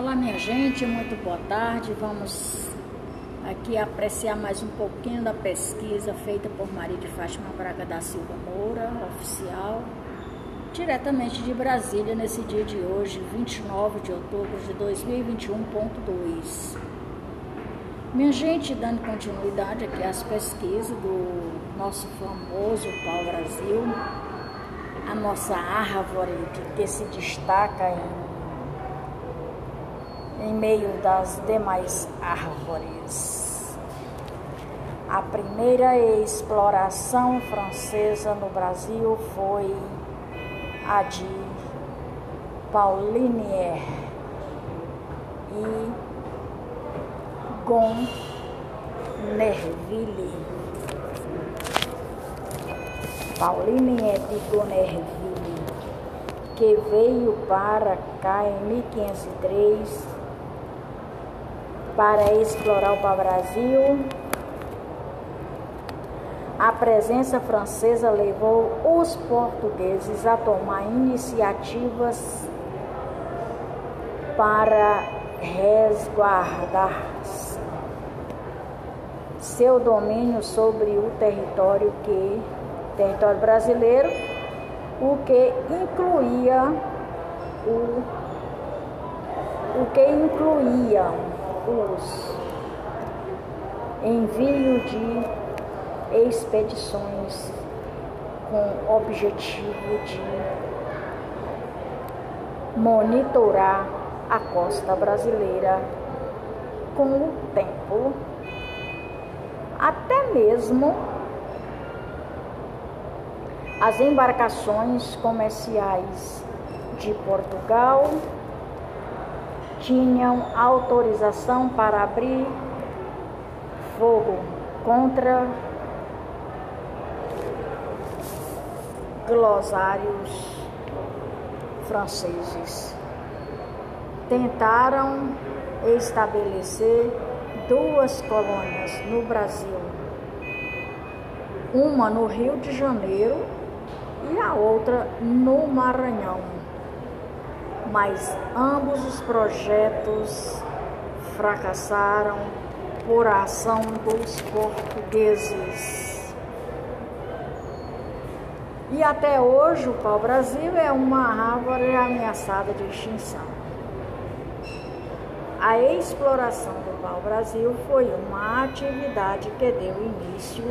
Olá minha gente, muito boa tarde. Vamos aqui apreciar mais um pouquinho da pesquisa feita por Maria de Fátima Braga da Silva Moura, oficial, diretamente de Brasília, nesse dia de hoje, 29 de outubro de 2021.2. Minha gente, dando continuidade aqui às pesquisas do nosso famoso Pau Brasil, a nossa árvore que, que se destaca em em meio das demais árvores. A primeira exploração francesa no Brasil foi a de Paulinier e Gonnerville. Paulinier de Gonnerville, que veio para cá em 1503 para explorar o pau-brasil. A presença francesa levou os portugueses a tomar iniciativas para resguardar seu domínio sobre o território que território brasileiro, o que incluía o o que incluía os envio de expedições com objetivo de monitorar a costa brasileira com o tempo, até mesmo as embarcações comerciais de Portugal tinham autorização para abrir fogo contra glossários franceses. Tentaram estabelecer duas colônias no Brasil, uma no Rio de Janeiro e a outra no Maranhão mas ambos os projetos fracassaram por ação dos portugueses. E até hoje o pau-brasil é uma árvore ameaçada de extinção. A exploração do pau-brasil foi uma atividade que deu início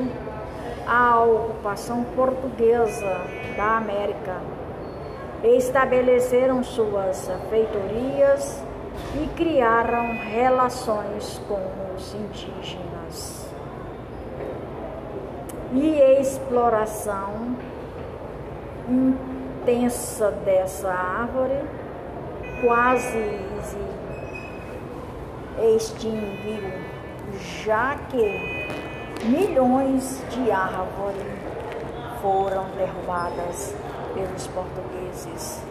à ocupação portuguesa da América estabeleceram suas feitorias e criaram relações com os indígenas. E exploração intensa dessa árvore quase extinguiu, já que milhões de árvores foram derrubadas pelos portugueses.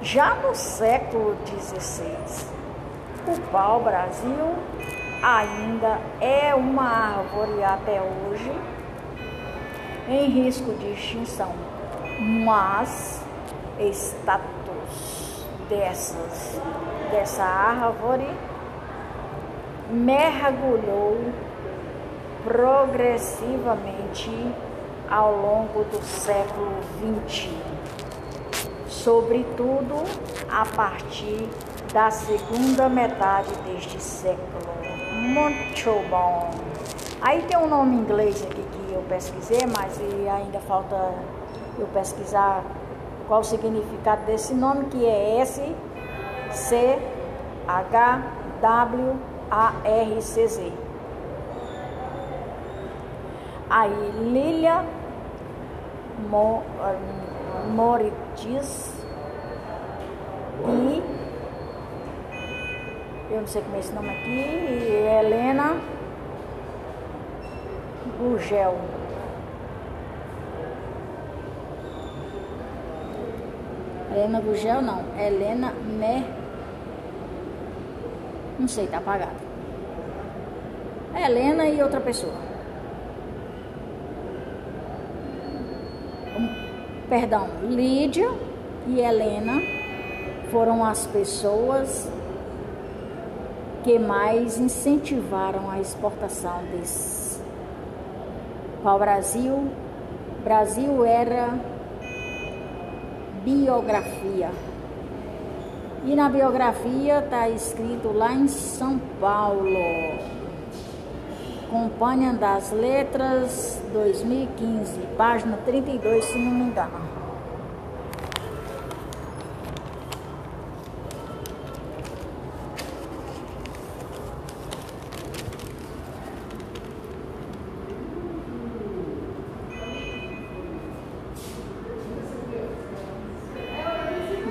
Já no século XVI, o pau-brasil ainda é uma árvore até hoje em risco de extinção, mas status dessas dessa árvore mergulhou progressivamente ao longo do século XX, sobretudo a partir da segunda metade deste século. Muito bom! Aí tem um nome inglês aqui que eu pesquisei, mas ainda falta eu pesquisar qual o significado desse nome, que é S C H W A R C Z. Aí Lilia Mo, Moritis e eu não sei como é esse nome aqui, e Helena Gugel. Helena Gugel não, Helena Me. Não sei, tá apagado. Helena e outra pessoa. Perdão, Lídia e Helena foram as pessoas que mais incentivaram a exportação desses. Para o Brasil, Brasil era biografia. E na biografia está escrito lá em São Paulo. Companhia das Letras 2015, página 32, se não me engano.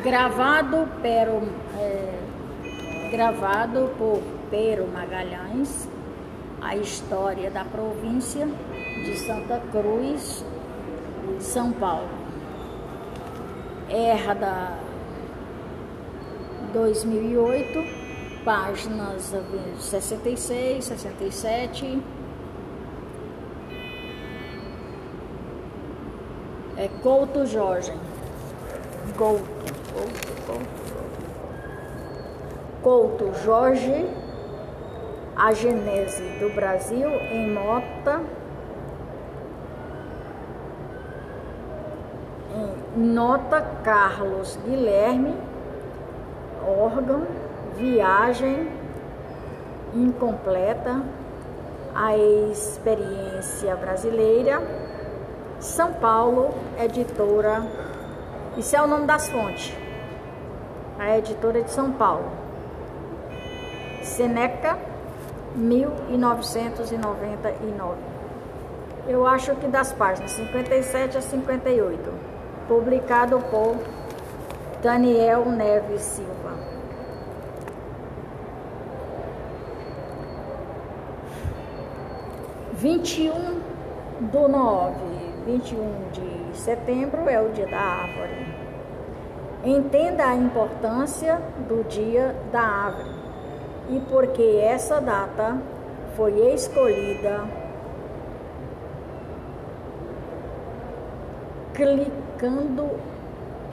gravado, pero, é, gravado por Pero Magalhães, a história da província de Santa Cruz, São Paulo. Erda 2008, páginas 66, 67. É Couto Jorge. Couto. Couto Jorge, a Genese do Brasil em Mota, em Nota Carlos Guilherme, órgão, viagem incompleta, a experiência brasileira, São Paulo, editora, isso é o nome das fontes a editora de São Paulo. Seneca, 1999. Eu acho que das páginas 57 a 58. Publicado por Daniel Neves Silva. Vinte e um do nove, vinte e um de setembro é o dia da árvore. Entenda a importância do Dia da Árvore e porque essa data foi escolhida clicando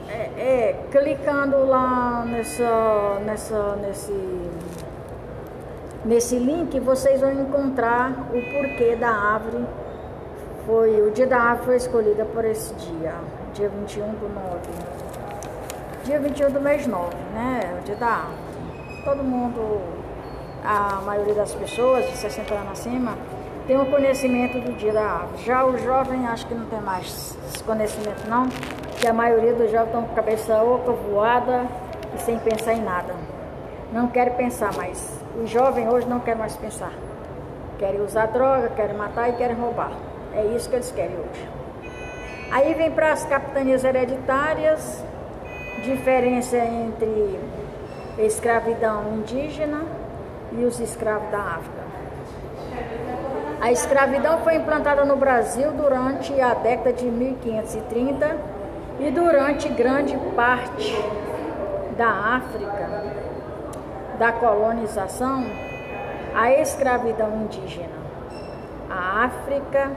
é, é, clicando lá nessa nessa nesse nesse link vocês vão encontrar o porquê da árvore foi o dia da árvore foi escolhida por esse dia dia 21 do 9 dia 21 do mês 9, né? O dia da árvore. Todo mundo, a maioria das pessoas de 60 anos acima, tem um conhecimento do dia da árvore. Já o jovem acho que não tem mais esse conhecimento não, que a maioria dos jovens estão com a cabeça oca, voada e sem pensar em nada. Não quer pensar mais. Os jovens hoje não querem mais pensar. Querem usar droga, querem matar e querem roubar. É isso que eles querem hoje. Aí vem para as capitanias hereditárias, diferença entre escravidão indígena e os escravos da África. A escravidão foi implantada no Brasil durante a década de 1530 e durante grande parte da África, da colonização, a escravidão indígena. A África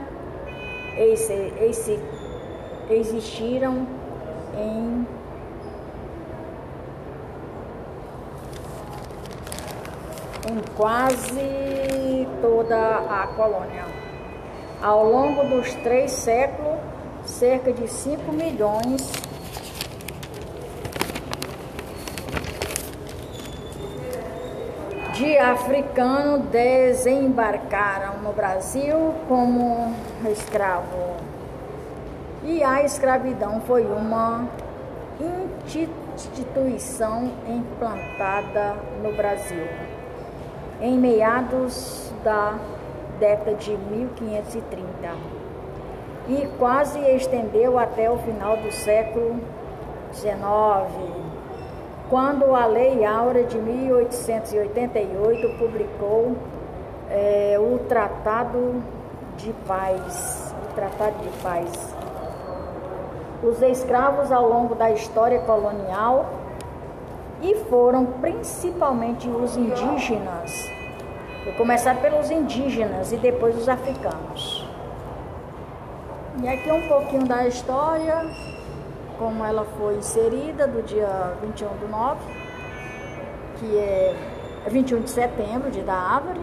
existiram em em quase toda a colônia. Ao longo dos três séculos, cerca de 5 milhões de africanos desembarcaram no Brasil como escravo. E a escravidão foi uma instituição implantada no Brasil em meados da década de 1530 e quase estendeu até o final do século XIX, quando a Lei Áurea de 1888 publicou é, o Tratado de Paz, o Tratado de Paz. Os escravos ao longo da história colonial e foram principalmente os indígenas. Vou começar pelos indígenas e depois os africanos. E aqui um pouquinho da história como ela foi inserida do dia 21 do 9, que é 21 de setembro, dia da árvore.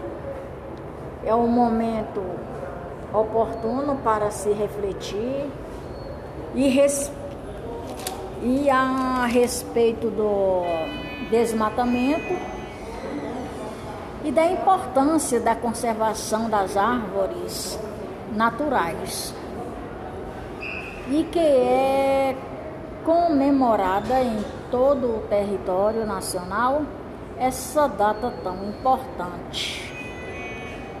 É um momento oportuno para se refletir e, res, e a respeito do desmatamento e da importância da conservação das árvores naturais. E que é comemorada em todo o território nacional essa data tão importante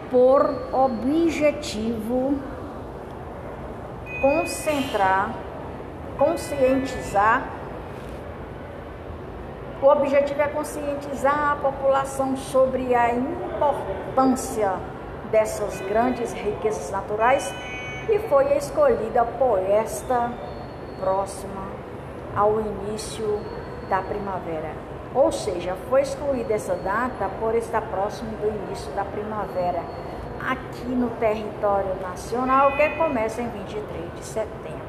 por objetivo concentrar, conscientizar. O objetivo é conscientizar a população sobre a importância dessas grandes riquezas naturais e foi escolhida por esta próxima ao início da primavera. Ou seja, foi excluída essa data por estar próximo do início da primavera aqui no território nacional, que começa em 23 de setembro.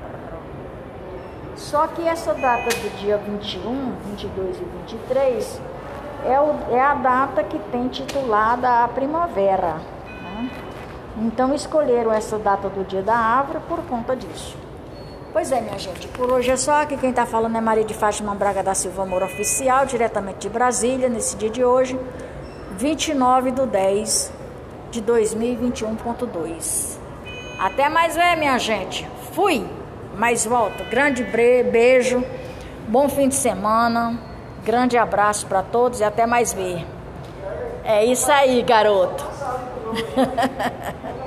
Só que essa data do dia 21, 22 e 23 é, o, é a data que tem titulada a primavera. Né? Então escolheram essa data do dia da árvore por conta disso. Pois é, minha gente, por hoje é só. Aqui quem está falando é Maria de Fátima Braga da Silva Moura Oficial, diretamente de Brasília, nesse dia de hoje, 29 do 10 de 2021.2. Até mais ver, minha gente. Fui, mas volto. Grande beijo, bom fim de semana, grande abraço para todos e até mais ver. É isso aí, garoto.